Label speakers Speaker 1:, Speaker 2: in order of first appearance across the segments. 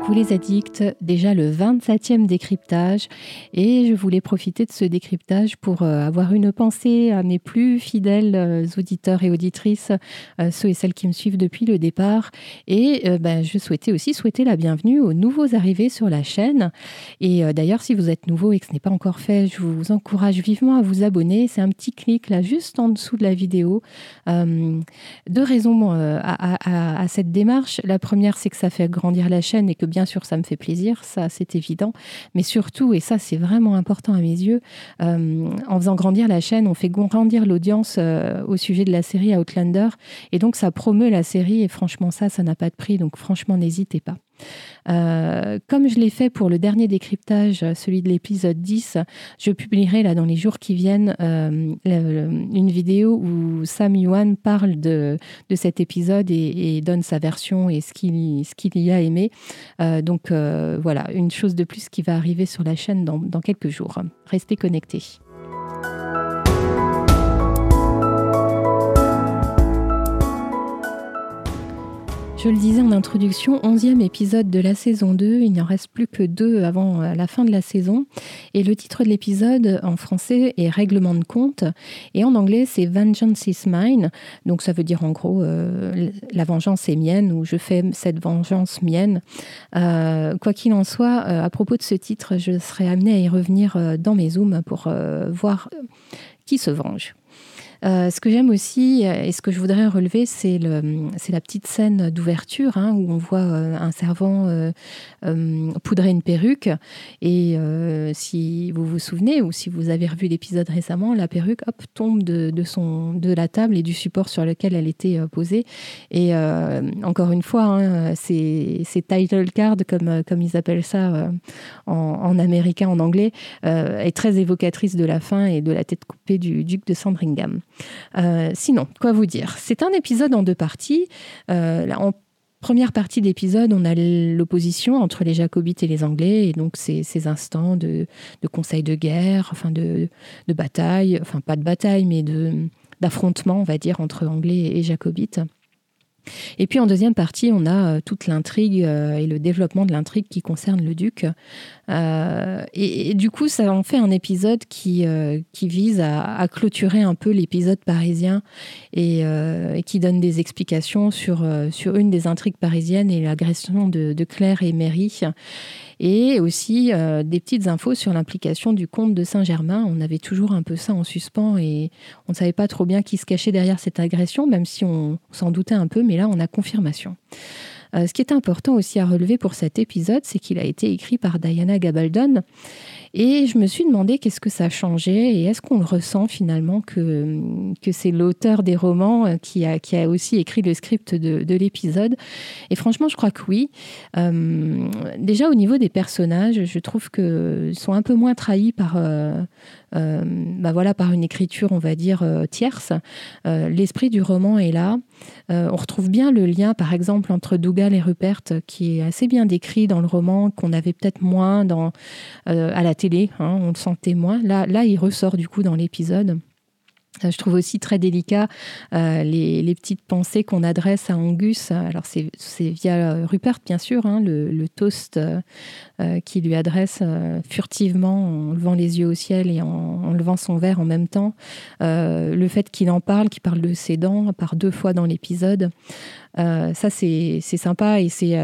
Speaker 1: Coucou les addicts, déjà le 27e décryptage. Et je voulais profiter de ce décryptage pour euh, avoir une pensée à mes plus fidèles euh, auditeurs et auditrices, euh, ceux et celles qui me suivent depuis le départ. Et ben, je souhaitais aussi souhaiter la bienvenue aux nouveaux arrivés sur la chaîne. Et d'ailleurs si vous êtes nouveau et que ce n'est pas encore fait, je vous encourage vivement à vous abonner, c'est un petit clic là juste en dessous de la vidéo. deux raisons à cette démarche, la première c'est que ça fait grandir la chaîne et que bien sûr ça me fait plaisir, ça c'est évident, mais surtout, et ça c'est vraiment important à mes yeux, euh, en faisant grandir la chaîne, on fait grandir l'audience euh, au sujet de la série Outlander, et donc ça promeut la série, et franchement ça, ça n'a pas de prix, donc franchement n'hésitez pas. Euh, comme je l'ai fait pour le dernier décryptage, celui de l'épisode 10, je publierai là dans les jours qui viennent euh, une vidéo où Sam Yuan parle de, de cet épisode et, donne sa version et ce qu'il y a aimé. Euh, donc voilà, une chose de plus qui va arriver sur la chaîne dans, dans quelques jours. Restez connectés. Je le disais en introduction, onzième épisode de la saison 2. Il n'y en reste plus que deux avant euh, la fin de la saison. Et le titre de l'épisode en français est Règlement de compte. Et en anglais, c'est Vengeance is mine. Donc ça veut dire en gros, euh, la vengeance est mienne ou je fais cette vengeance mienne. Euh, quoi qu'il en soit, à propos de ce titre, je serai amenée à y revenir dans mes zooms pour voir qui se venge. Euh, ce que j'aime aussi euh, et ce que je voudrais relever, c'est la petite scène d'ouverture hein, où on voit euh, un servant poudrer une perruque. Et si vous vous souvenez ou si vous avez revu l'épisode récemment, la perruque tombe de, la table et du support sur lequel elle était posée. Et encore une fois, hein, c'est title card, comme, comme ils appellent ça en, en, américain, en anglais, est très évocatrice de la fin et de la tête coupée du duc de Sandringham. Euh, sinon, quoi vous dire? C'est un épisode en deux parties. Euh, en première partie d'épisode, on a l'opposition entre les Jacobites et les Anglais, et donc ces, instants de, de conseil de guerre, enfin de, de, bataille, enfin pas de bataille, mais d'affrontement, on va dire, entre Anglais et Jacobites. Et puis en deuxième partie, on a euh, toute l'intrigue et le développement de l'intrigue qui concerne le duc. Euh, et, du coup, ça en fait un épisode qui, qui vise à, clôturer un peu l'épisode parisien et, qui donne des explications sur, sur une des intrigues parisiennes et l'agression de, Claire et Mary et aussi euh, des petites infos sur l'implication du comte de Saint-Germain. On avait toujours un peu ça en suspens et on ne savait pas trop bien qui se cachait derrière cette agression, même si on s'en doutait un peu, mais là on a confirmation. Euh, ce qui est important aussi à relever pour cet épisode, c'est qu'il a été écrit par Diana Gabaldon. Et je me suis demandé qu'est-ce que ça changeait et est-ce qu'on le ressent finalement que, que c'est l'auteur des romans euh, qui a, qui a aussi écrit le script de, de l'épisode. Et franchement, je crois que oui. Euh, déjà au niveau des personnages, je trouve qu'ils sont un peu moins trahis par, euh, bah voilà, par une écriture, on va dire, tierce. L'esprit du roman est là. on retrouve bien le lien, par exemple, entre Dougal et Rupert, qui est assez bien décrit dans le roman, qu'on avait peut-être moins dans, à la hein, on le sentait moins. Là, là, il ressort du coup dans l'épisode. Je trouve aussi très délicat euh, les, petites pensées qu'on adresse à Angus. Alors c'est via Rupert bien sûr, hein, le, toast euh, euh, qui lui adresse furtivement en levant les yeux au ciel et en, levant son verre en même temps. le fait qu'il en parle, qu'il parle de ses dents par deux fois dans l'épisode. Ça c'est sympa et c'est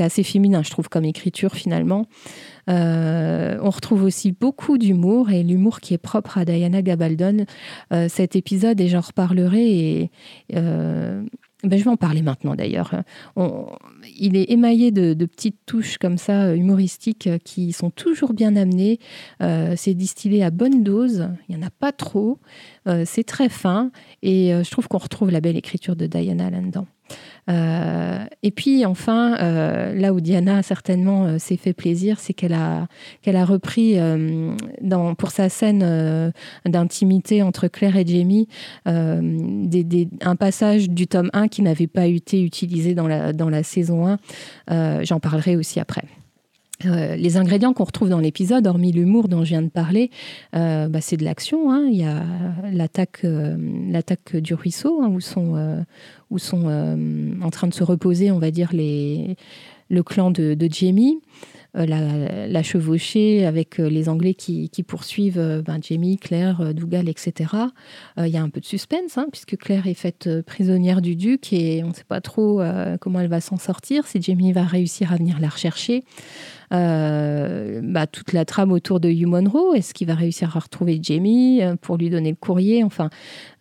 Speaker 1: assez féminin je trouve comme écriture finalement. Euh, on retrouve aussi beaucoup d'humour et l'humour qui est propre à Diana Gabaldon. Euh, cet épisode, et j'en reparlerai, et euh, ben, je vais en parler maintenant d'ailleurs. il est émaillé de, petites touches comme ça, humoristiques, qui sont toujours bien amenées. c'est distillé à bonne dose, il n'y en a pas trop. c'est très fin et je trouve qu'on retrouve la belle écriture de Diana là-dedans. Euh, et puis enfin, euh, là où Diana certainement euh, s'est fait plaisir, c'est qu'elle a, qu'elle a repris dans, pour sa scène d'intimité entre Claire et Jamie un passage du tome 1 qui n'avait pas été utilisé dans la, dans la saison 1. J'en parlerai aussi après. Euh, les ingrédients qu'on retrouve dans l'épisode, hormis l'humour dont je viens de parler, euh, bah, c'est de l'action. Hein. Il y a l'attaque, euh, l'attaque du ruisseau, hein, où sont, où sont en train de se reposer, on va dire, les, le clan de, Jamie. La, chevauchée avec les Anglais qui, poursuivent ben, Jamie, Claire, Dougal, etc. Il y a un peu de suspense, hein, puisque Claire est faite prisonnière du duc et on ne sait pas trop comment elle va s'en sortir, si Jamie va réussir à venir la rechercher. Euh, bah, toute la trame autour de Hugh Monroe. Est-ce qu'il va réussir à retrouver Jamie euh, pour lui donner le courrier Enfin,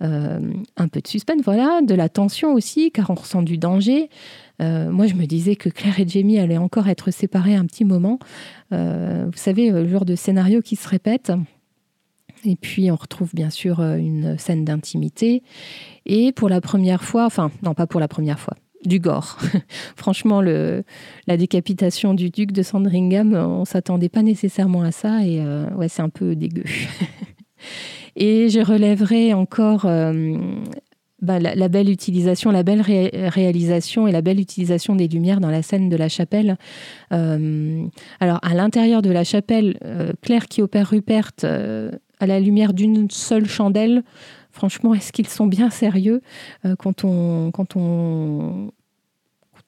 Speaker 1: euh, un peu de suspense, voilà, de la tension aussi, car on ressent du danger. Moi, je me disais que Claire et Jamie allaient encore être séparés un petit moment. vous savez, le genre de scénario qui se répète. Et puis, on retrouve bien sûr une scène d'intimité. Et pour la première fois, enfin, non, pas pour la première fois, du gore. Franchement, la décapitation du duc de Sandringham, on s'attendait pas nécessairement à ça et euh, ouais, c'est un peu dégueu. et je relèverai encore euh, bah, la, belle utilisation, la belle réalisation et la belle utilisation des lumières dans la scène de la chapelle. Euh, alors, à l'intérieur de la chapelle, Claire qui opère Rupert à la lumière d'une seule chandelle franchement, est-ce qu'ils sont bien sérieux quand on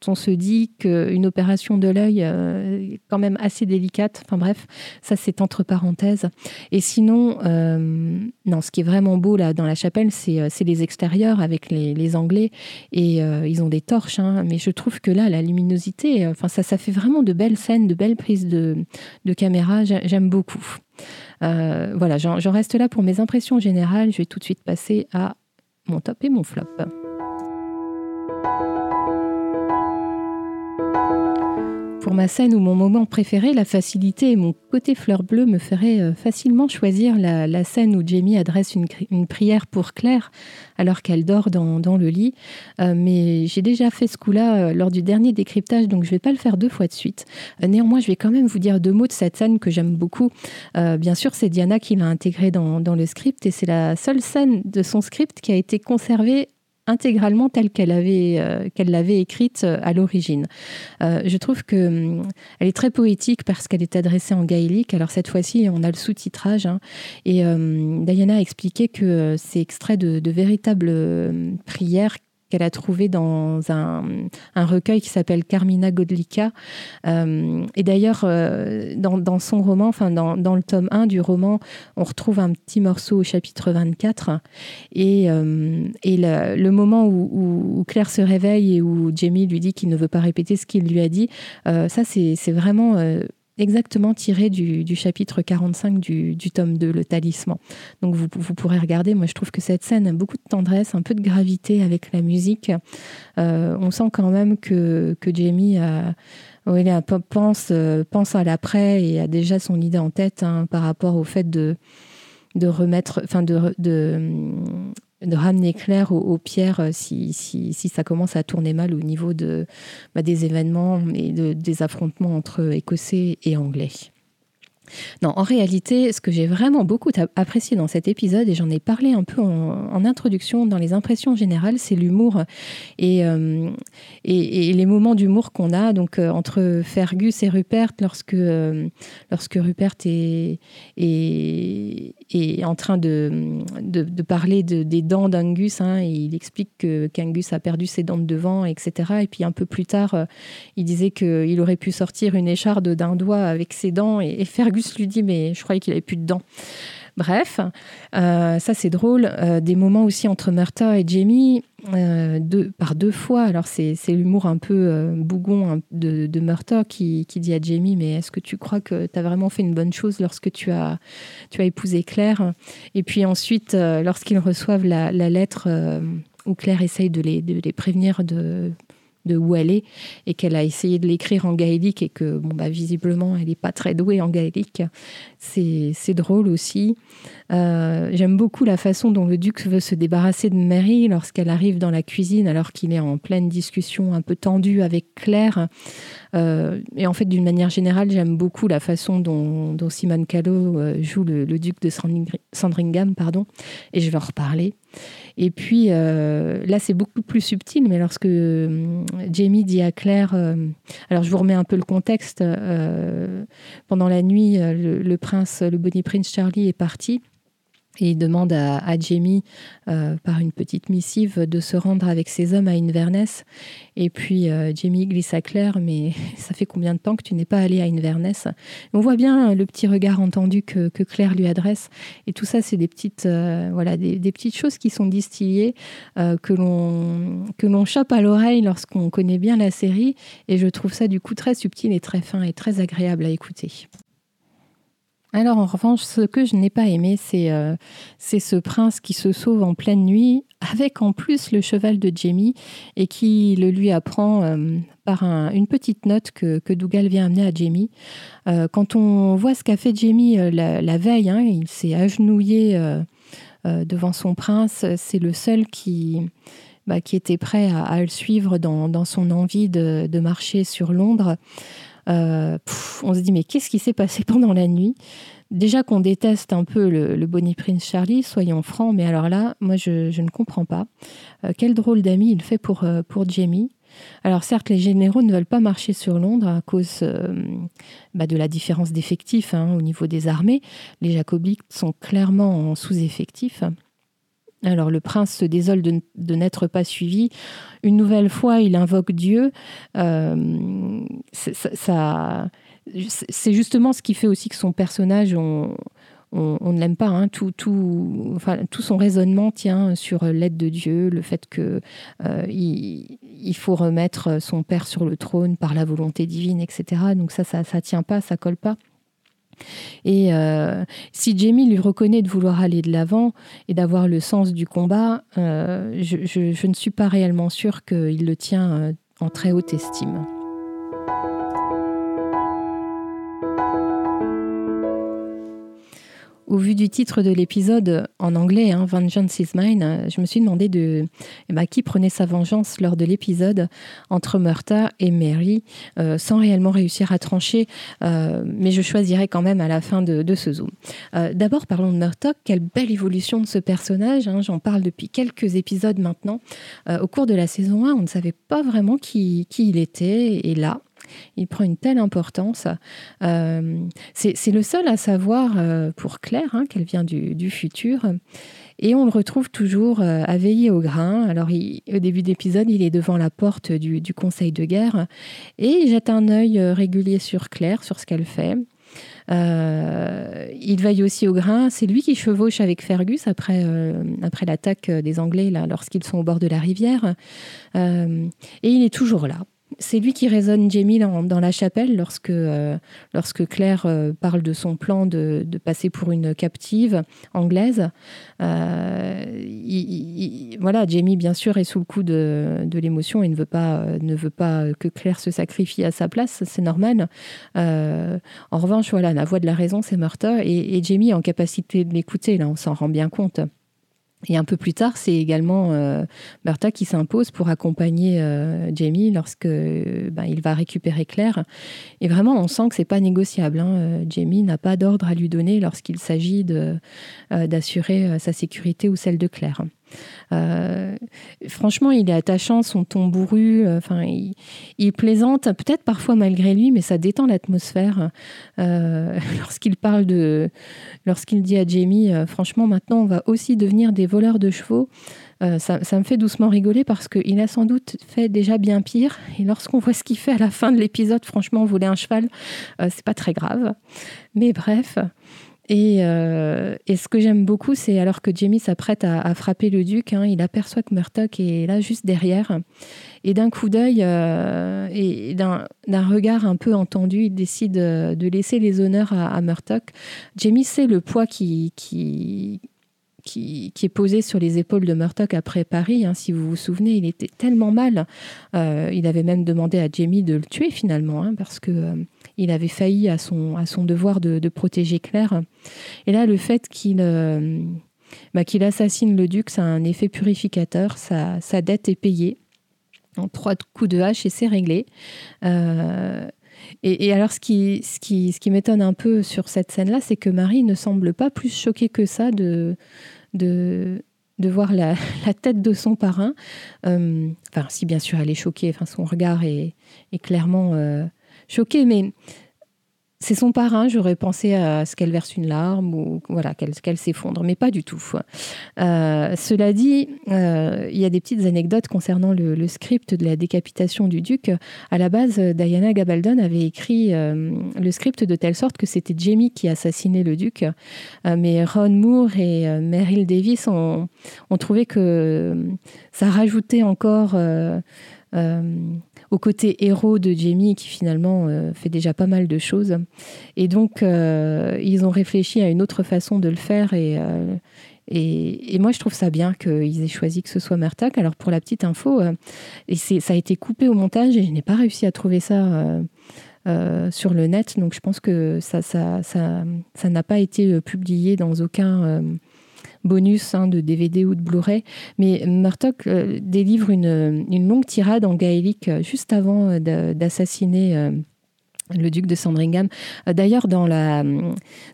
Speaker 1: on se dit qu'une opération de l'œil euh, est quand même assez délicate. Enfin bref, ça c'est entre parenthèses. Et sinon, euh, non, ce qui est vraiment beau là dans la chapelle, c'est euh, les extérieurs avec les, Anglais et ils ont des torches. Hein. mais je trouve que là, la luminosité, enfin ça, ça fait vraiment de belles scènes, de belles prises de, de caméra. J'aime beaucoup. voilà, j'en reste là pour mes impressions générales. Je vais tout de suite passer à mon top et mon flop. Pour ma scène ou mon moment préféré, la facilité et mon côté fleur bleue me feraient euh, facilement choisir la, scène où Jamie adresse une, prière pour Claire alors qu'elle dort dans, le lit. Euh, mais j'ai déjà fait ce coup-là euh, lors du dernier décryptage, donc je ne vais pas le faire deux fois de suite. néanmoins, je vais quand même vous dire deux mots de cette scène que j'aime beaucoup. bien sûr, c'est Diana qui l'a intégrée dans, dans le script et c'est la seule scène de son script qui a été conservée intégralement telle qu'elle avait euh, qu'elle l'avait écrite euh, à l'origine. Euh, je trouve que hum, elle est très poétique parce qu'elle est adressée en gaélique. Alors cette fois-ci, on a le sous-titrage hein. et Diana a expliqué que c'est extrait de, de véritables prières qu'elle a trouvé dans un, recueil qui s'appelle Carmina Godlica. Euh, et d'ailleurs, euh, dans, son roman, enfin dans, le tome 1 du roman, on retrouve un petit morceau au chapitre 24. Et, euh, et le, moment où, Claire se réveille et où Jamie lui dit qu'il ne veut pas répéter ce qu'il lui a dit, ça c'est vraiment exactement tiré du, chapitre 45 du, tome 2, le talisman. Donc vous, pourrez regarder, moi je trouve que cette scène a beaucoup de tendresse, un peu de gravité avec la musique. Euh, on sent quand même que, que Jamie a, pense, pense à l'après et a déjà son idée en tête hein, par rapport au fait de, de remettre, enfin de, de, ramener Claire aux, pierres euh, si, si, si, ça commence à tourner mal au niveau de, bah, des événements et de, des affrontements entre Écossais et Anglais. Non, en réalité, ce que j'ai vraiment beaucoup apprécié dans cet épisode, et j'en ai parlé un peu en, introduction dans les impressions générales, c'est l'humour et, euh, et, les moments d'humour qu'on a donc euh, entre Fergus et Rupert lorsque, lorsque Rupert est, est, en train de, de, parler de, des dents d'Angus. Hein, il explique qu'Angus a perdu ses dents de devant, etc. Et puis un peu plus tard, il disait qu'il aurait pu sortir une écharde d'un doigt avec ses dents et, et Fergus lui dit mais je croyais qu'il avait plus de dents. Bref, euh, ça c'est drôle. Euh, des moments aussi entre Murta et Jamie, euh, par deux fois. Alors c'est l'humour un peu bougon hein, de, de Murta qui, dit à Jamie mais est-ce que tu crois que tu as vraiment fait une bonne chose lorsque tu as, tu as épousé Claire? Et puis ensuite, lorsqu'ils reçoivent la, lettre où Claire essaye de les, de les prévenir de de où elle est et qu'elle a essayé de l'écrire en gaélique et que bon bah visiblement elle n'est pas très douée en gaélique. C'est drôle aussi. Euh, j'aime beaucoup la façon dont le duc veut se débarrasser de Mary lorsqu'elle arrive dans la cuisine alors qu'il est en pleine discussion un peu tendue avec Claire. Euh, et en fait, d'une manière générale, j'aime beaucoup la façon dont, dont Simone Callow euh, joue le, duc de Sandringham, pardon, et je vais en reparler. Et puis euh, là, c'est beaucoup plus subtil, mais lorsque euh, Jamie dit à Claire, euh, alors je vous remets un peu le contexte, pendant la nuit, le, prince, le Bonnie Prince Charlie est parti. Et il demande à, Jamie, euh, par une petite missive, de se rendre avec ses hommes à Inverness. Et puis euh, Jamie glisse à Claire, mais ça fait combien de temps que tu n'es pas allé à Inverness? On voit bien le petit regard entendu que, Claire lui adresse. Et tout ça, c'est des petites, euh, voilà, des, petites choses qui sont distillées, que l'on que l'on chope à l'oreille lorsqu'on connaît bien la série. Et je trouve ça du coup très subtil et très fin et très agréable à écouter. Alors en revanche, ce que je n'ai pas aimé, euh, c'est ce prince qui se sauve en pleine nuit, avec en plus le cheval de Jamie, et qui le lui apprend euh, par une petite note que, Dougal vient amener à Jamie. Euh, quand on voit ce qu'a fait Jamie la, veille, hein, il s'est agenouillé devant son prince, c'est le seul qui... Bah, était prêt à, le suivre dans, son envie de marcher sur Londres. Euh, on se dit mais qu'est-ce qui s'est passé pendant la nuit? Déjà qu'on déteste un peu le, Bonnie Prince Charlie, soyons francs, mais alors là, moi je, ne comprends pas. Euh, quel drôle d'ami il fait pour, euh, pour Jamie. Alors certes, les généraux ne veulent pas marcher sur Londres à cause bah, de la différence d'effectifs hein, au niveau des armées. Les jacobites sont clairement en sous-effectif. Alors le prince se désole de, n'être pas suivi. Une nouvelle fois, il invoque Dieu. Euh, ça, c'est justement ce qui fait aussi que son personnage, on, ne l'aime pas. Hein. Tout, son raisonnement tient sur l'aide de Dieu, le fait que euh, faut remettre son père sur le trône par la volonté divine, etc. Donc ça, ça, ça tient pas, ça colle pas. Et euh, si Jamie lui reconnaît de vouloir aller de l'avant et d'avoir le sens du combat, euh, je, ne suis pas réellement sûre qu'il le tient euh, en très haute estime. Au vu du titre de l'épisode en anglais, hein, Vengeance is Mine, euh, je me suis demandé de, eh ben, qui prenait sa vengeance lors de l'épisode entre Murta et Mary, euh, sans réellement réussir à trancher, euh, mais je choisirais quand même à la fin de, ce zoom. D'abord, parlons de Murta. Quelle belle évolution de ce personnage. Hein, j'en parle depuis quelques épisodes maintenant. au cours de la saison 1, on ne savait pas vraiment qui il était, et là, il prend une telle importance. Euh, c'est le seul à savoir euh, pour Claire hein, qu'elle vient du, futur. Et on le retrouve toujours euh, à veiller au grain. Alors, au début d'épisode, il est devant la porte du, conseil de guerre et il jette un œil régulier sur Claire, sur ce qu'elle fait. il veille aussi au grain. C'est lui qui chevauche avec Fergus après, après l'attaque des Anglais lorsqu'ils sont au bord de la rivière. et il est toujours là c'est lui qui raisonne Jamie dans, la chapelle lorsque, euh, Claire euh, parle de son plan de, passer pour une captive anglaise. Euh, voilà, Jamie, bien sûr, est sous le coup de, l'émotion et ne veut, pas, que Claire se sacrifie à sa place, c'est normal. en revanche, voilà, la voix de la raison, c'est Murta, et, et Jamie est en capacité de l'écouter, là, on s'en rend bien compte. Et un peu plus tard, c'est également euh, Bertha qui s'impose pour accompagner euh, Jamie lorsque ben, il va récupérer Claire. Et vraiment, on sent que c'est pas négociable. Hein. Euh, Jamie n'a pas d'ordre à lui donner lorsqu'il s'agit d'assurer sa sécurité ou celle de Claire. Euh, franchement, il est attachant, son ton bourru. Euh, enfin, il, plaisante, peut-être parfois malgré lui, mais ça détend l'atmosphère. Euh, lorsqu'il parle de, lorsqu'il dit à Jamie, franchement, maintenant, on va aussi devenir des voleurs de chevaux. ça, me fait doucement rigoler parce qu'il a sans doute fait déjà bien pire. Et lorsqu'on voit ce qu'il fait à la fin de l'épisode, franchement, voler un cheval, c'est pas très grave. Mais bref. Euh, et, ce que j'aime beaucoup, c'est alors que Jamie s'apprête à, frapper le duc, hein, il aperçoit que Murtock est là juste derrière. Et d'un coup d'œil euh, et d'un regard un peu entendu, il décide de laisser les honneurs à, à Murtock. Jamie sait le poids qui, qui, qui, est posé sur les épaules de Murtock après Paris. Hein, si vous vous souvenez, il était tellement mal. Euh, il avait même demandé à Jamie de le tuer finalement, hein, parce que il avait failli à son, à son devoir de, protéger Claire. Et là, le fait qu'il euh, bah, qu'il assassine le duc, ça a un effet purificateur, sa, dette est payée. En trois coups de hache et c'est réglé. Euh, et, alors, ce qui, ce qui, ce qui m'étonne un peu sur cette scène-là, c'est que Marie ne semble pas plus choquée que ça de, de, de voir la, la, tête de son parrain. Euh, enfin, si bien sûr elle est choquée, enfin, son regard est, est clairement choqué, mais c'est son parrain, j'aurais pensé à ce qu'elle verse une larme ou voilà qu'elle s'effondre, mais pas du tout. Euh, cela dit, euh, il y a des petites anecdotes concernant le, script de la décapitation du duc. À la base, Diana Gabaldon avait écrit euh, le script de telle sorte que c'était Jamie qui assassinait le duc, mais Ron Moore et Meryl Davis ont, ont, trouvé que ça rajoutait encore au côté héros de Jamie qui finalement euh, fait déjà pas mal de choses. Et donc, euh, ils ont réfléchi à une autre façon de le faire euh, et, et, moi, je trouve ça bien qu'ils aient choisi que ce soit Mertak. Alors, pour la petite info, et ça a été coupé au montage et je n'ai pas réussi à trouver ça sur le net. Donc, je pense que ça ça, ça, n'a pas été publié dans aucun bonus hein, de DVD ou de Blu-ray. Mais Murdoch euh, délivre une, longue tirade en gaélique euh, juste avant euh, d'assassiner le duc de Sandringham. D'ailleurs, dans la,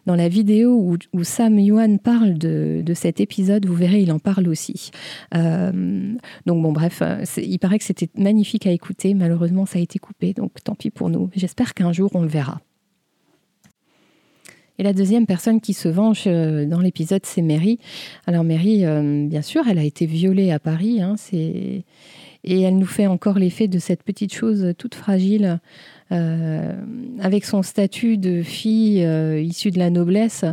Speaker 1: dans la vidéo où, Sam Yuan parle de, cet épisode, vous verrez, il en parle aussi. donc bon, bref, il paraît que c'était magnifique à écouter. Malheureusement, ça a été coupé, donc tant pis pour nous. J'espère qu'un jour, on le verra. Et la deuxième personne qui se venge euh, dans l'épisode, c'est Mary. Alors Mary, euh, bien sûr, elle a été violée à Paris. Hein, et elle nous fait encore l'effet de cette petite chose toute fragile. Euh, avec son statut de fille issue de la noblesse,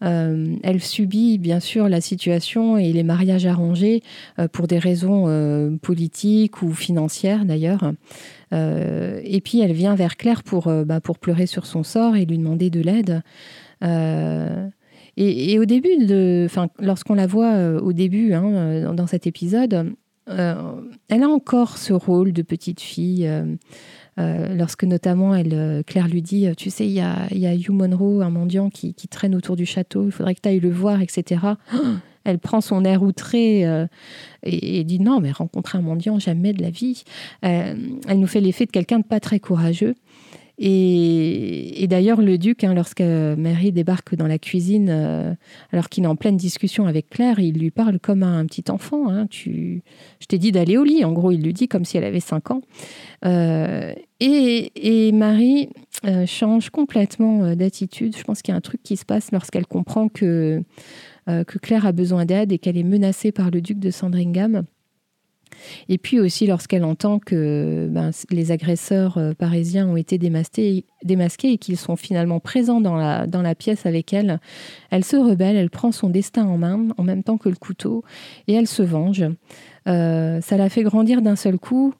Speaker 1: elle subit bien sûr la situation et les mariages arrangés pour des raisons politiques ou financières d'ailleurs. et puis elle vient vers Claire pour, bah, pour pleurer sur son sort et lui demander de l'aide. Euh, et, au début, lorsqu'on la voit euh, au début hein, euh, dans cet épisode, elle a encore ce rôle de petite fille. Lorsque notamment elle, Claire lui dit, tu sais, il y a Hugh Monroe, un mendiant qui, traîne autour du château, il faudrait que tu ailles le voir, etc. Elle prend son air outré et, dit non, mais rencontrer un mendiant, jamais de la vie. elle nous fait l'effet de quelqu'un de pas très courageux. Et, d'ailleurs, le duc, hein, lorsque Mary débarque dans la cuisine, euh, alors qu'il est en pleine discussion avec Claire, il lui parle comme un petit enfant. Hein. tu, je t'ai dit d'aller au lit. En gros, il lui dit comme si elle avait 5 ans. Euh, et, Marie euh, change complètement d'attitude. Je pense qu'il y a un truc qui se passe lorsqu'elle comprend que, que Claire a besoin d'aide et qu'elle est menacée par le duc de Sandringham. Et puis aussi lorsqu'elle entend que ben, les agresseurs euh, parisiens ont été démasqués, et qu'ils sont finalement présents dans la, pièce avec elle, elle se rebelle, elle prend son destin en main en même temps que le couteau et elle se venge. Euh, ça la fait grandir d'un seul coup.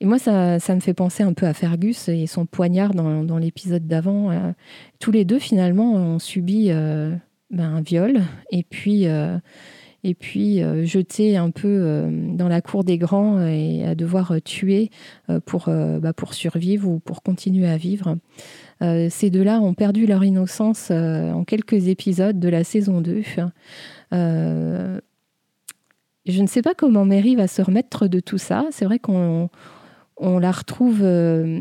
Speaker 1: Et moi, ça, me fait penser un peu à Fergus et son poignard dans, dans l'épisode d'avant. Euh, tous les deux, finalement, ont subi ben, un viol. Et puis, et puis euh, jeter un peu euh, dans la cour des grands et à devoir euh, tuer pour, bah, pour survivre ou pour continuer à vivre. ces deux-là ont perdu leur innocence en quelques épisodes de la saison 2. je ne sais pas comment Mary va se remettre de tout ça. C'est vrai qu'on on la retrouve.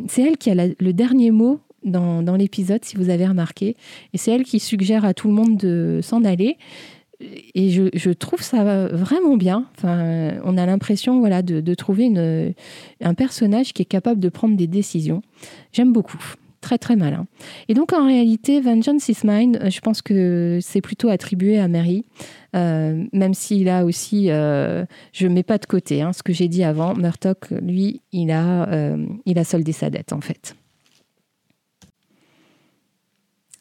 Speaker 1: c'est elle qui a le dernier mot dans, dans l'épisode, si vous avez remarqué. Et c'est elle qui suggère à tout le monde de s'en aller et je, trouve ça vraiment bien. Enfin, on a l'impression voilà, de, trouver un personnage qui est capable de prendre des décisions. J'aime beaucoup. Très très malin. Et donc en réalité, Vengeance is Mine, je pense que c'est plutôt attribué à Mary, euh, même s'il a aussi, euh, je ne mets pas de côté hein, ce que j'ai dit avant, Murdoch, lui, il a, euh, il a soldé sa dette en fait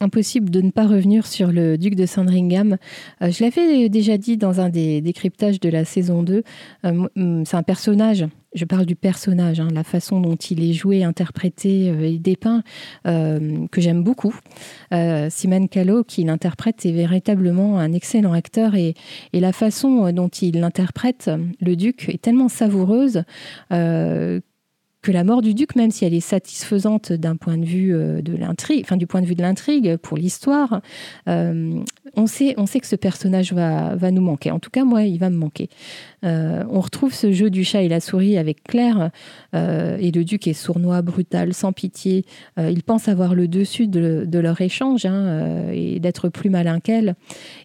Speaker 1: impossible de ne pas revenir sur le duc de Sandringham. Euh, je l'avais déjà dit dans un des décryptages de la saison 2. Euh, mm, c'est un personnage, je parle du personnage, hein, la façon dont il est joué, interprété euh, et dépeint, que j'aime beaucoup. Simon Callow, qui l'interprète, est véritablement un excellent acteur et, et la façon dont il interprète le duc est tellement savoureuse que la mort du duc, même si elle est satisfaisante d'un point de vue euh, de l'intrigue, enfin du point de vue de l'intrigue pour l'histoire, euh, on sait, on sait que ce personnage va, va nous manquer. En tout cas, moi, il va me manquer. Euh, on retrouve ce jeu du chat et la souris avec Claire, et le duc est sournois, brutal, sans pitié. il pense avoir le dessus de, leur échange hein, et d'être plus malin qu'elle.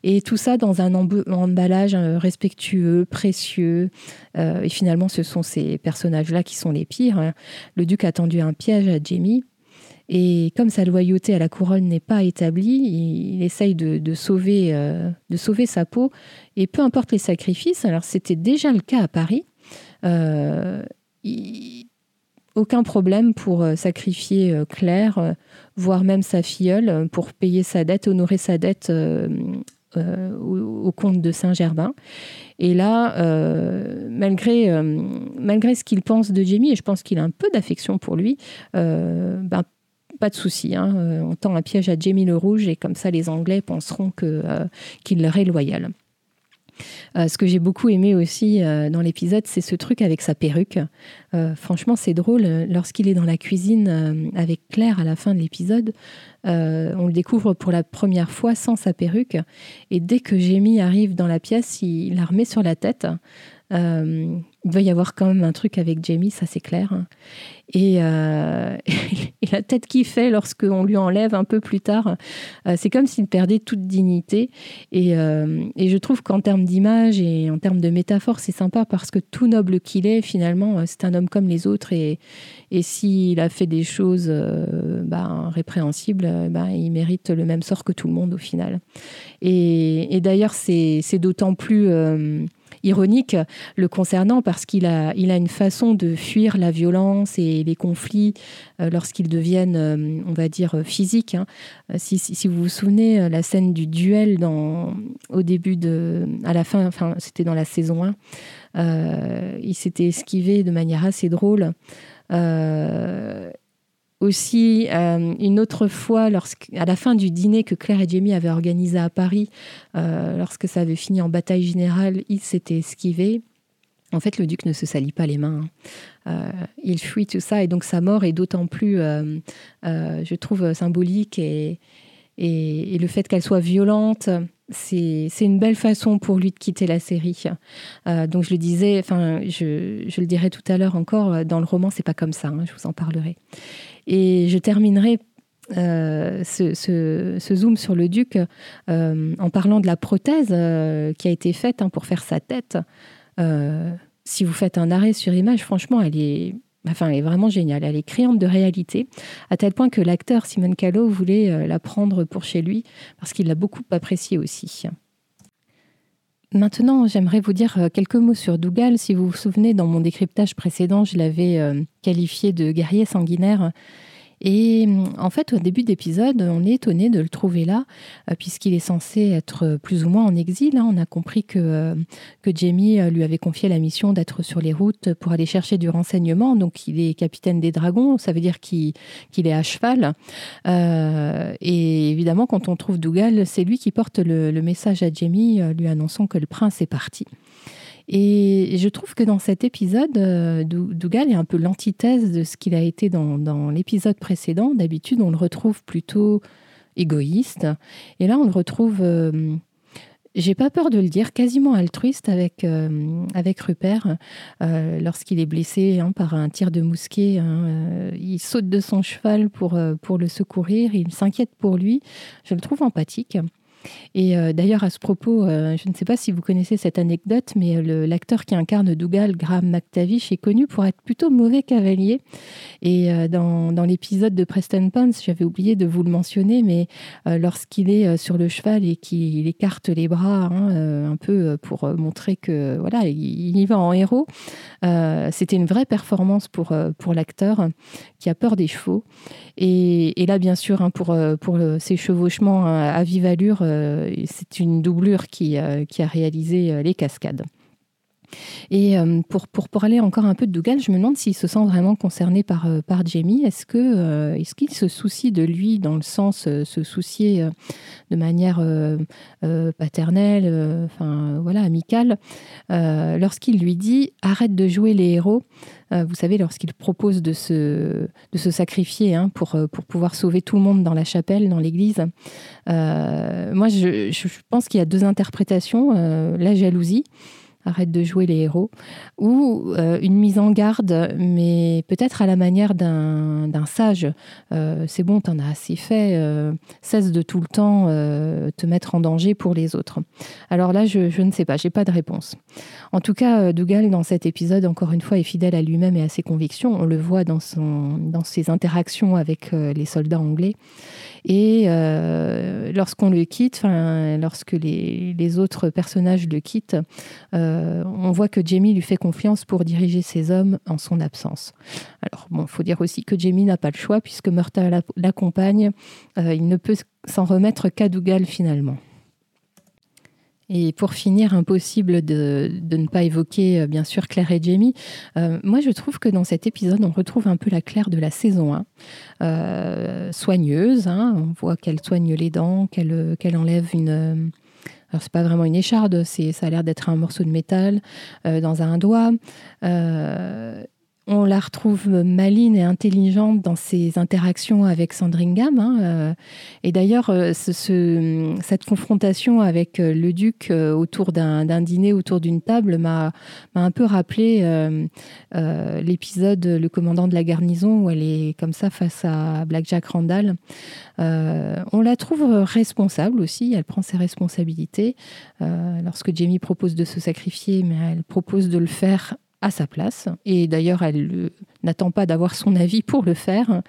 Speaker 1: Et tout ça dans un emballage respectueux, précieux. et finalement, ce sont ces personnages-là qui sont les pires. Le duc a tendu un piège à Jamie. Et comme sa loyauté à la couronne n'est pas établie, il, essaye de, sauver, de sauver sa peau. Et peu importe les sacrifices, alors c'était déjà le cas à Paris, aucun problème pour sacrifier Claire, voire même sa filleule, pour payer sa dette, honorer sa dette au, comte de Saint-Germain. Et là, euh, malgré, euh, malgré ce qu'il pense de Jamie, et je pense qu'il a un peu d'affection pour lui, euh, ben, pas de souci. Hein, on tend un piège à Jamie le Rouge et comme ça, les Anglais penseront qu'il leur est loyal. Euh, ce que j'ai beaucoup aimé aussi euh, dans l'épisode, c'est ce truc avec sa perruque. Euh, franchement, c'est drôle. Lorsqu'il est dans la cuisine avec Claire à la fin de l'épisode, on le découvre pour la première fois sans sa perruque. Et dès que Jamie arrive dans la pièce, il la remet sur la tête. Il doit y avoir quand même un truc avec Jamie, ça c'est clair. Euh, et, la tête qu'il fait lorsqu'on lui enlève un peu plus tard, euh, c'est comme s'il perdait toute dignité. Euh, et, je trouve qu'en termes d'image et en termes de métaphore, c'est sympa parce que tout noble qu'il est, finalement, c'est un homme comme les autres. Et, et s'il a fait des choses bah, répréhensibles, bah, il mérite le même sort que tout le monde au final. Et d'ailleurs, c'est d'autant plus ironique le concernant parce qu'il a, une façon de fuir la violence et les conflits euh, lorsqu'ils deviennent, euh, on va dire, physiques. Hein. Si, si, vous vous souvenez, la scène du duel au début de, à la fin, enfin, c'était dans la saison 1, euh, il s'était esquivé de manière assez drôle. Euh, aussi, euh, une autre fois, à la fin du dîner que Claire et Jamie avaient organisé à Paris, euh, lorsque ça avait fini en bataille générale, il s'était esquivé. En fait, le duc ne se salit pas les mains. Hein. Euh, il fuit tout ça et donc sa mort est d'autant plus, je trouve, symbolique et, et, le fait qu'elle soit violente, c'est une belle façon pour lui de quitter la série. donc je le disais, enfin je, le dirai tout à l'heure encore, dans le roman c'est pas comme ça, hein, je vous en parlerai. Et je terminerai euh, ce, zoom sur le duc euh, en parlant de la prothèse euh, qui a été faite hein, pour faire sa tête. si vous faites un arrêt sur image, franchement, elle est, elle est vraiment géniale. Elle est criante de réalité, à tel point que l'acteur Simon Callow voulait la prendre pour chez lui parce qu'il l'a beaucoup appréciée aussi. Maintenant, j'aimerais vous dire quelques mots sur Dougal. Si vous vous souvenez, dans mon décryptage précédent, je l'avais qualifié de guerrier sanguinaire. Et mm, en fait, au début d'épisode, on est étonné de le trouver là, euh, puisqu'il est censé être plus ou moins en exil. Hein. On a compris que, euh, que Jamie euh, lui avait confié la mission d'être sur les routes pour aller chercher du renseignement. Donc, il est capitaine des dragons, ça veut dire qu'il est à cheval. et évidemment, quand on trouve Dougal, c'est lui qui porte le message à Jamie, lui annonçant que le prince est parti. Et je trouve que dans cet épisode, euh, Dougal est un peu l'antithèse de ce qu'il a été dans, l'épisode précédent. D'habitude, on le retrouve plutôt égoïste. Et là, on le retrouve, euh, j'ai pas peur de le dire, quasiment altruiste avec, euh, avec Rupert lorsqu'il est blessé hein, par un tir de mousquet. Hein, il saute de son cheval pour, pour le secourir, il s'inquiète pour lui. Je le trouve empathique. Et euh, d'ailleurs, à ce propos, euh, je ne sais pas si vous connaissez cette anecdote, mais euh, l'acteur qui incarne Dougal, Graham McTavish, est connu pour être plutôt mauvais cavalier. Et dans, dans l'épisode de Preston Pons, j'avais oublié de vous le mentionner, mais lorsqu'il est sur le cheval et qu'il écarte les bras hein, un peu pour montrer que voilà, il, y va en héros, c'était une vraie performance pour, pour l'acteur qui a peur des chevaux. Et, là, bien sûr, hein, pour, pour ces chevauchements à vive allure, c'est une doublure qui, euh, a réalisé euh, les cascades. Et pour, pour parler encore un peu de Dougal, je me demande s'il se sent vraiment concerné par, par Jamie. Est-ce que est-ce qu'il se soucie de lui dans le sens se soucier de manière paternelle, enfin voilà, amicale, lorsqu'il lui dit arrête de jouer les héros euh, vous savez, lorsqu'il propose de se, de se sacrifier hein, pour, euh, pour pouvoir sauver tout le monde dans la chapelle, dans l'église, euh, moi, je, je, pense qu'il y a deux interprétations. la jalousie, arrête de jouer les héros, ou euh, une mise en garde, mais peut-être à la manière d'un sage. Euh, c'est bon, t'en as assez fait, euh, cesse de tout le temps te mettre en danger pour les autres. Alors là, je, ne sais pas, j'ai pas de réponse. En tout cas, Dougal, dans cet épisode, encore une fois, est fidèle à lui-même et à ses convictions. On le voit dans, ses interactions avec les soldats anglais. Et lorsqu'on le quitte, lorsque les, autres personnages le quittent, on voit que Jamie lui fait confiance pour diriger ses hommes en son absence. Alors, bon, il faut dire aussi que Jamie n'a pas le choix puisque Murta l'accompagne. Euh, il ne peut s'en remettre qu'à Dougal finalement. Et pour finir, impossible de, ne pas évoquer, euh, bien sûr, Claire et Jamie. Euh, moi, je trouve que dans cet épisode, on retrouve un peu la Claire de la saison 1. Euh, soigneuse, hein. on voit qu'elle soigne les dents, qu'elle enlève une... alors, c'est pas vraiment une écharde, ça a l'air d'être un morceau de métal dans un doigt. On la retrouve maline et intelligente dans ses interactions avec Sandringham. Hein, euh, et d'ailleurs, euh, cette confrontation avec euh, le duc autour d'un dîner, autour d'une table, m'a un peu rappelé l'épisode Le commandant de la garnison, où elle est comme ça face à Black Jack Randall. on la trouve responsable aussi, elle prend ses responsabilités. lorsque Jamie propose de se sacrifier, mais elle propose de le faire à sa place. Et d'ailleurs, elle n'attend pas d'avoir son avis pour le faire.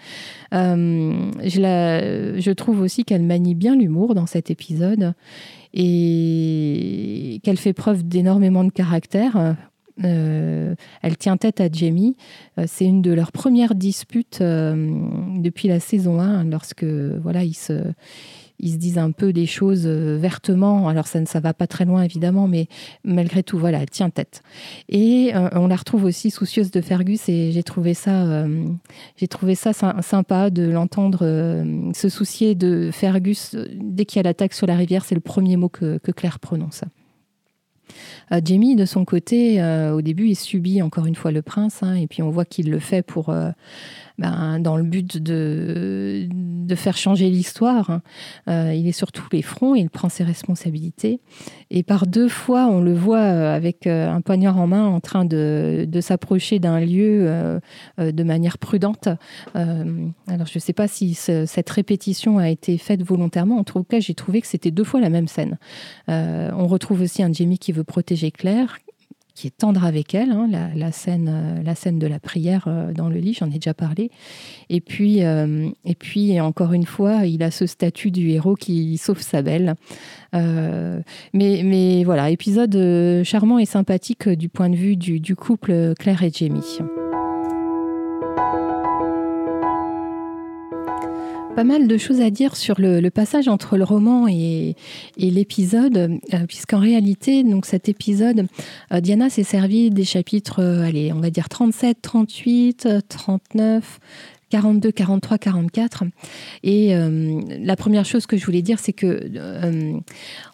Speaker 1: Euh, je, je, trouve aussi qu'elle manie bien l'humour dans cet épisode et qu'elle fait preuve d'énormément de caractère. Euh, elle tient tête à Jamie. Euh, c'est une de leurs premières disputes depuis la saison 1, lorsque voilà, ils se, ils se disent un peu des choses euh, vertement. Alors ça ne ça va pas très loin évidemment, mais malgré tout, voilà, elle tient tête. Et euh, on la retrouve aussi soucieuse de Fergus et j'ai trouvé ça, euh, j'ai trouvé ça sympa de l'entendre se soucier de Fergus dès qu'il y a l'attaque sur la rivière. C'est le premier mot que, Claire prononce. Jamie, de son côté, au début, il subit encore une fois le prince, hein, et puis on voit qu'il le fait pour ben, dans le but de, faire changer l'histoire. Hein. Euh, il est sur tous les fronts, il prend ses responsabilités. Et par deux fois, on le voit euh, avec euh, un poignard en main en train de, de s'approcher d'un lieu de manière prudente. alors, je ne sais pas si cette répétition a été faite volontairement. En tout cas, j'ai trouvé que c'était deux fois la même scène. on retrouve aussi un Jamie qui veut protéger Claire, qui est tendre avec elle, hein, la, scène, euh, la scène de la prière euh, dans le lit, j'en ai déjà parlé. Et puis, euh, et puis, encore une fois, il a ce statut du héros qui sauve sa belle. mais, voilà, épisode charmant et sympathique du point de vue du couple Claire et Jamie. Pas mal de choses à dire sur le, passage entre le roman et, l'épisode, euh, puisqu'en réalité, donc cet épisode, euh, Diana s'est servi des chapitres, euh, allez, on va dire 37, 38, 39, 42, 43, 44. Et euh, la première chose que je voulais dire, c'est que euh,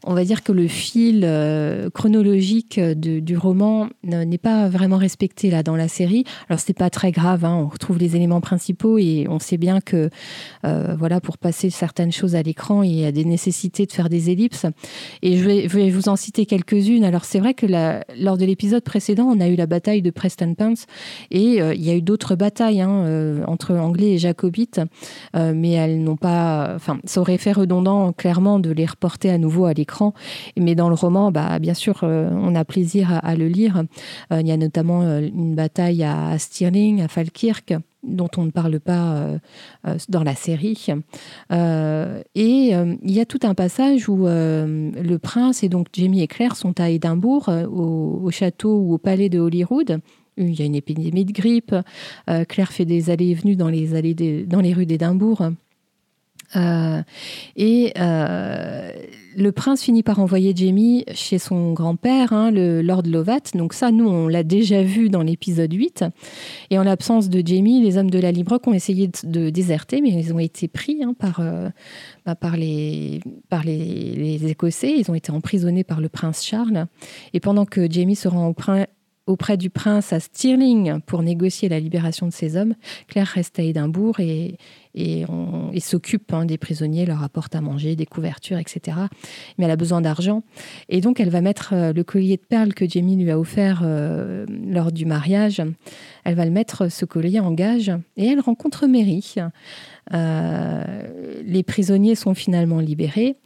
Speaker 1: on va dire que le fil euh, chronologique du roman n'est pas vraiment respecté là dans la série. Alors c'est pas très grave, hein, on retrouve les éléments principaux et on sait bien que voilà pour passer certaines choses à l'écran, il y a des nécessités de faire des ellipses. Et je vais, vous en citer quelques-unes. Alors c'est vrai que lors de l'épisode précédent, on a eu la bataille de Preston Pence et il y a eu d'autres batailles hein, entre anglais et jacobites, euh, mais elles n'ont pas. Enfin, ça aurait fait redondant clairement de les reporter à nouveau à l'écran. Mais dans le roman, bah, bien sûr, euh, on a plaisir à, le lire. Euh, il y a notamment une bataille à Stirling, à Falkirk dont on ne parle pas dans la série. et il y a tout un passage où le prince et donc Jamie et Claire sont à Édimbourg, au, au, château ou au palais de Holyrood, il y a une épidémie de grippe. Euh, Claire fait des allées et venues dans les, rues d'Édimbourg. Euh, et euh, le prince finit par envoyer Jamie chez son grand-père, hein, le Lord Lovat. Donc ça, nous, on l'a déjà vu dans l'épisode 8. Et en l'absence de Jamie, les hommes de la Librock ont essayé de, déserter, mais ils ont été pris hein, par, bah, les, Écossais. Ils ont été emprisonnés par le prince Charles. Et pendant que Jamie se rend au, auprès du prince à Stirling pour négocier la libération de ses hommes. Claire reste à Édimbourg et, s'occupe hein, des prisonniers, leur apporte à manger, des couvertures, etc. Mais elle a besoin d'argent. Et donc, elle va mettre euh, le collier de perles que Jamie lui a offert euh, lors du mariage. Elle va le mettre, ce collier, en gage. Et elle rencontre Mary. Euh, les prisonniers sont finalement libérés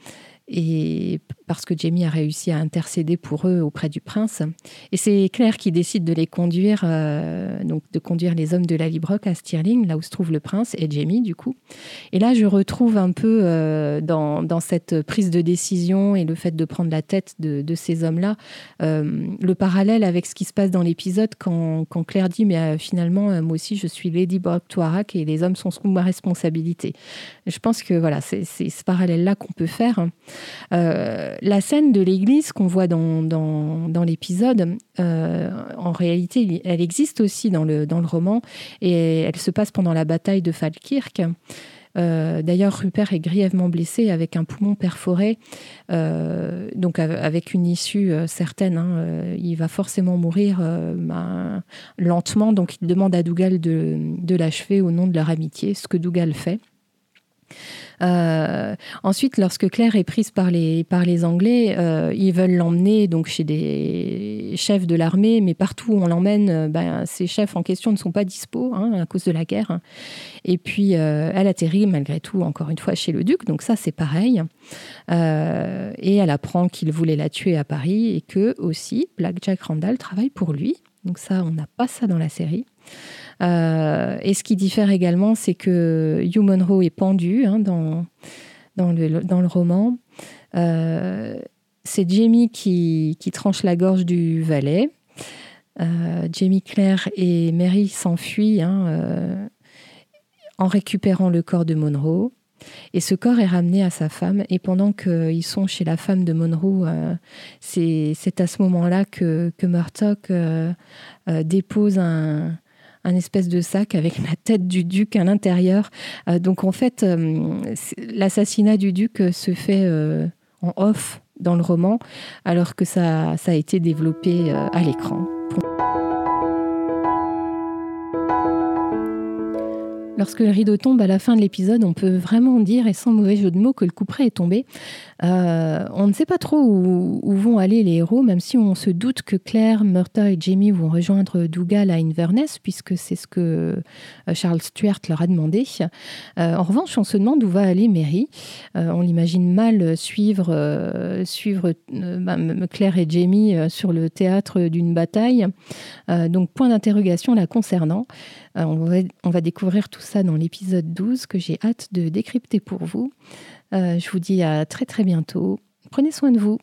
Speaker 1: et parce que Jamie a réussi à intercéder pour eux auprès du prince. Et c'est Claire qui décide de les conduire, euh, donc de conduire les hommes de la Librock à Stirling, là où se trouve le prince, et Jamie du coup. Et là, je retrouve un peu euh, dans, cette prise de décision et le fait de prendre la tête de, ces hommes-là, euh, le parallèle avec ce qui se passe dans l'épisode quand, Claire dit, mais finalement, moi aussi, je suis Lady Brock et les hommes sont sous ma responsabilité. Je pense que voilà, c'est ce parallèle-là qu'on peut faire. La scène de l'église qu'on voit dans, dans, l'épisode, euh, en réalité, elle existe aussi dans le, dans le roman et elle se passe pendant la bataille de Falkirk. Euh, d'ailleurs, Rupert est grièvement blessé avec un poumon perforé, donc avec une issue certaine. Hein, il va forcément mourir ben, lentement, donc il demande à Dougal de, de l'achever au nom de leur amitié, ce que Dougal fait. Euh, ensuite, lorsque Claire est prise par les, par les Anglais, euh, ils veulent l'emmener donc chez des chefs de l'armée, mais partout où on l'emmène, euh, ben, ces chefs en question ne sont pas dispo hein, à cause de la guerre. Et puis, elle atterrit malgré tout, encore une fois, chez le duc, donc ça c'est pareil. et elle apprend qu'il voulait la tuer à Paris et que aussi Black Jack Randall travaille pour lui. Donc ça, on n'a pas ça dans la série. Euh, et ce qui diffère également, c'est que Hugh Monroe est pendu hein, dans, dans, le, dans, le, roman. Euh, c'est Jamie qui, qui, tranche la gorge du valet. Euh, Jamie Claire et Mary s'enfuient hein, en récupérant le corps de Monroe. Et ce corps est ramené à sa femme. Et pendant qu'ils sont chez la femme de Monroe, c'est à ce moment-là que, que Murdoch dépose un, un espèce de sac avec la tête du duc à l'intérieur. Euh, donc en fait, euh, l'assassinat du duc se fait euh, en off dans le roman, alors que ça a été développé à l'écran. Lorsque le rideau tombe à la fin de l'épisode, on peut vraiment dire, et sans mauvais jeu de mots, que le coup près est tombé. Euh, on ne sait pas trop où, vont aller les héros, même si on se doute que Claire, Murta et Jamie vont rejoindre Dougal à Inverness, puisque c'est ce que euh, Charles Stuart leur a demandé. Euh, en revanche, on se demande où va aller Mary. on l'imagine mal suivre, suivre bah, Claire et Jamie sur le théâtre d'une bataille. donc, point d'interrogation la concernant. On, va, on va découvrir tout ça dans l'épisode 12 que j'ai hâte de décrypter pour vous. Euh, je vous dis à très très bientôt. Prenez soin de vous.